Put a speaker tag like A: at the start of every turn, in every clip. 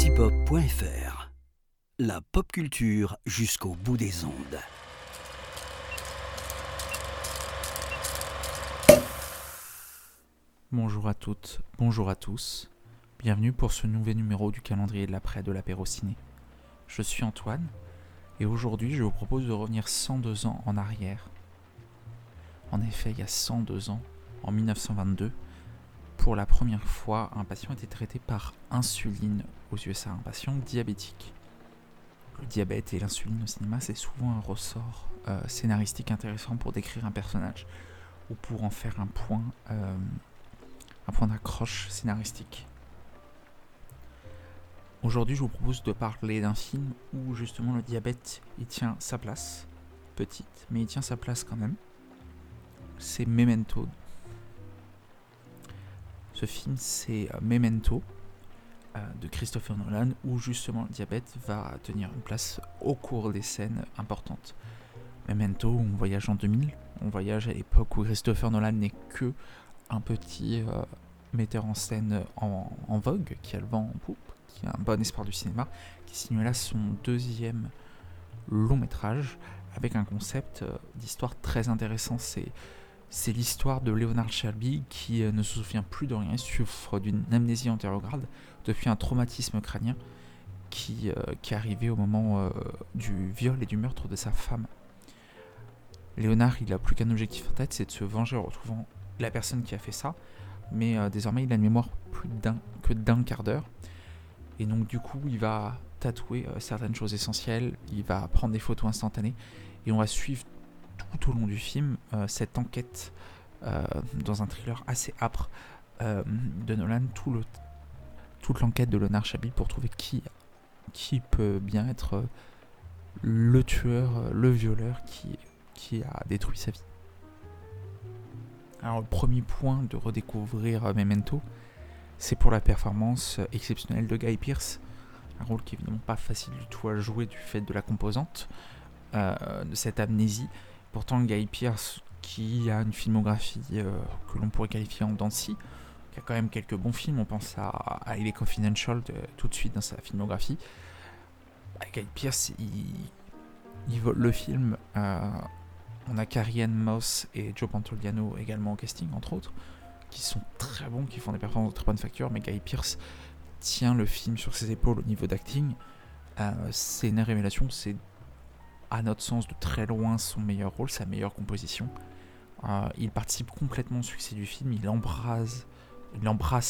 A: antipop.fr. La pop culture jusqu'au bout des ondes.
B: Bonjour à toutes, bonjour à tous. Bienvenue pour ce nouvel numéro du calendrier de l'après de l'apéro ciné. Je suis Antoine et aujourd'hui je vous propose de revenir 102 ans en arrière. En effet, il y a 102 ans, en 1922, pour la première fois, un patient était traité par insuline aux USA, un patient diabétique. Le diabète et l'insuline au cinéma, c'est souvent un ressort euh, scénaristique intéressant pour décrire un personnage ou pour en faire un point, euh, un point d'accroche scénaristique. Aujourd'hui, je vous propose de parler d'un film où justement le diabète il tient sa place, petite, mais il tient sa place quand même. C'est Memento ce film, c'est euh, Memento euh, de Christopher Nolan, où justement le diabète va tenir une place au cours des scènes importantes. Memento, on voyage en 2000, on voyage à l'époque où Christopher Nolan n'est que un petit euh, metteur en scène en, vogue, qui a le vent en poupe, qui a un bon espoir du cinéma, qui signe là son deuxième long métrage avec un concept d'histoire très intéressant. C'est l'histoire de Leonard Shelby qui euh, ne se souvient plus de rien, souffre d'une amnésie antérograde depuis un traumatisme crânien qui, euh, est arrivé au moment euh, du viol et du meurtre de sa femme. Léonard, il n'a plus qu'un objectif en tête, c'est de se venger en retrouvant la personne qui a fait ça, mais désormais il a une mémoire plus d'un que d'un quart d'heure, et donc du coup il va tatouer certaines choses essentielles, il va prendre des photos instantanées, et on va suivre tout au long du film euh, cette enquête euh, dans un thriller assez âpre euh, de Nolan, tout le, toute l'enquête de Leonard Chabi pour trouver qui, peut bien être le tueur, le violeur qui, a détruit sa vie. Alors le premier point de redécouvrir Memento, c'est pour la performance exceptionnelle de Guy Pearce, un rôle qui est évidemment pas facile du tout à jouer du fait de la composante, de cette amnésie, Pourtant, Guy Pierce, qui a une filmographie euh, que l'on pourrait qualifier en dancy, qui a quand même quelques bons films, on pense à, à Confidential tout de suite dans sa filmographie. Bah, Guy Pierce, il, vole le film. Euh, on a Carrie Ann Moss et Joe Pantoliano également au casting, entre autres, qui sont très bons, qui font des performances de très bonne facture, mais Guy Pierce tient le film sur ses épaules au niveau d'acting. Euh, c'est une révélation, c'est à notre sens, de très loin son meilleur rôle, sa meilleure composition. Euh, il participe complètement au succès du film, il embrasse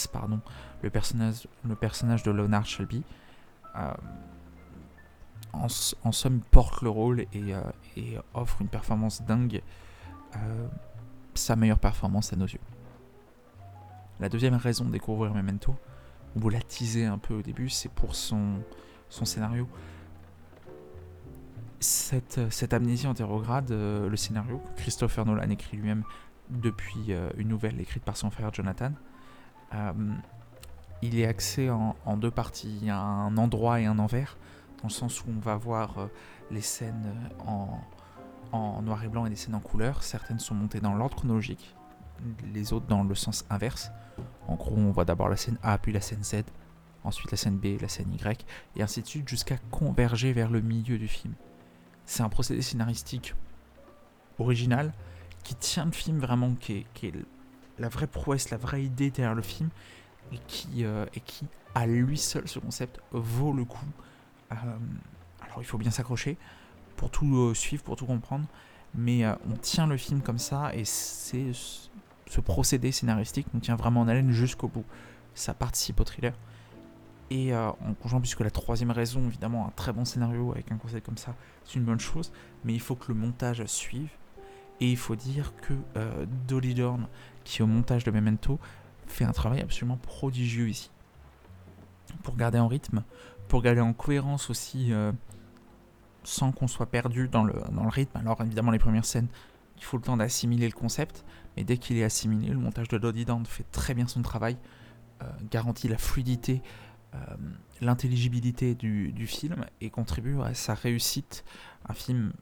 B: pardon, le, personnage, de Leonard Shelby. Euh, en, somme, il porte le rôle et, euh, offre une performance dingue, sa meilleure performance à nos yeux. La deuxième raison de découvrir Memento, vous l'a teasé un peu au début, c'est pour son scénario cette, amnésie antérograde, euh, le scénario que Christopher Nolan écrit lui-même depuis euh, une nouvelle écrite par son frère Jonathan, euh, il est axé en, deux parties. Il y a un endroit et un envers, dans le sens où on va voir les scènes en, en, noir et blanc et des scènes en couleur. Certaines sont montées dans l'ordre chronologique, les autres dans le sens inverse. En gros, on voit d'abord la scène A, puis la scène Z, ensuite la scène B, la scène Y, et ainsi de suite jusqu'à converger vers le milieu du film c'est un procédé scénaristique original qui tient le film vraiment, qui est, la vraie prouesse, la vraie idée derrière le film, et qui, euh, et qui à lui seul, ce concept vaut le coup. Euh, alors il faut bien s'accrocher pour tout euh, suivre, pour tout comprendre, mais on tient le film comme ça, et c'est ce procédé scénaristique nous tient vraiment en haleine jusqu'au bout. Ça participe au thriller. Et euh, en conjoint, puisque la troisième raison, évidemment, un très bon scénario avec un concept comme ça, c'est une bonne chose, mais il faut que le montage suive. Et il faut dire que euh, Dolly Dorn, qui est au montage de Memento, fait un travail absolument prodigieux ici. Pour garder en rythme, pour garder en cohérence aussi, euh, sans qu'on soit perdu dans le, dans le rythme. Alors évidemment, les premières scènes, il faut le temps d'assimiler le concept, mais dès qu'il est assimilé, le montage de Dolly Dorn fait très bien son travail, garantit la fluidité euh, l'intelligibilité du, film et contribue à sa réussite. Un film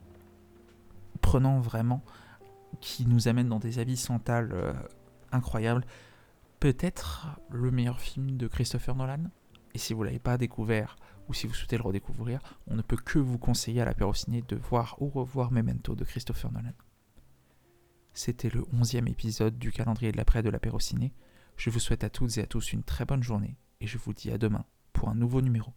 B: prenant vraiment, qui nous amène dans des abysses mentales euh, incroyables. Peut-être le meilleur film de Christopher Nolan. Et si vous l'avez pas découvert, ou si vous souhaitez le redécouvrir, on ne peut que vous conseiller à l'apéro ciné de voir ou revoir Memento de Christopher Nolan. C'était le onzième épisode du calendrier de l'après de l'apéro ciné. Je vous souhaite à toutes et à tous une très bonne journée je vous dis à demain pour un nouveau numéro.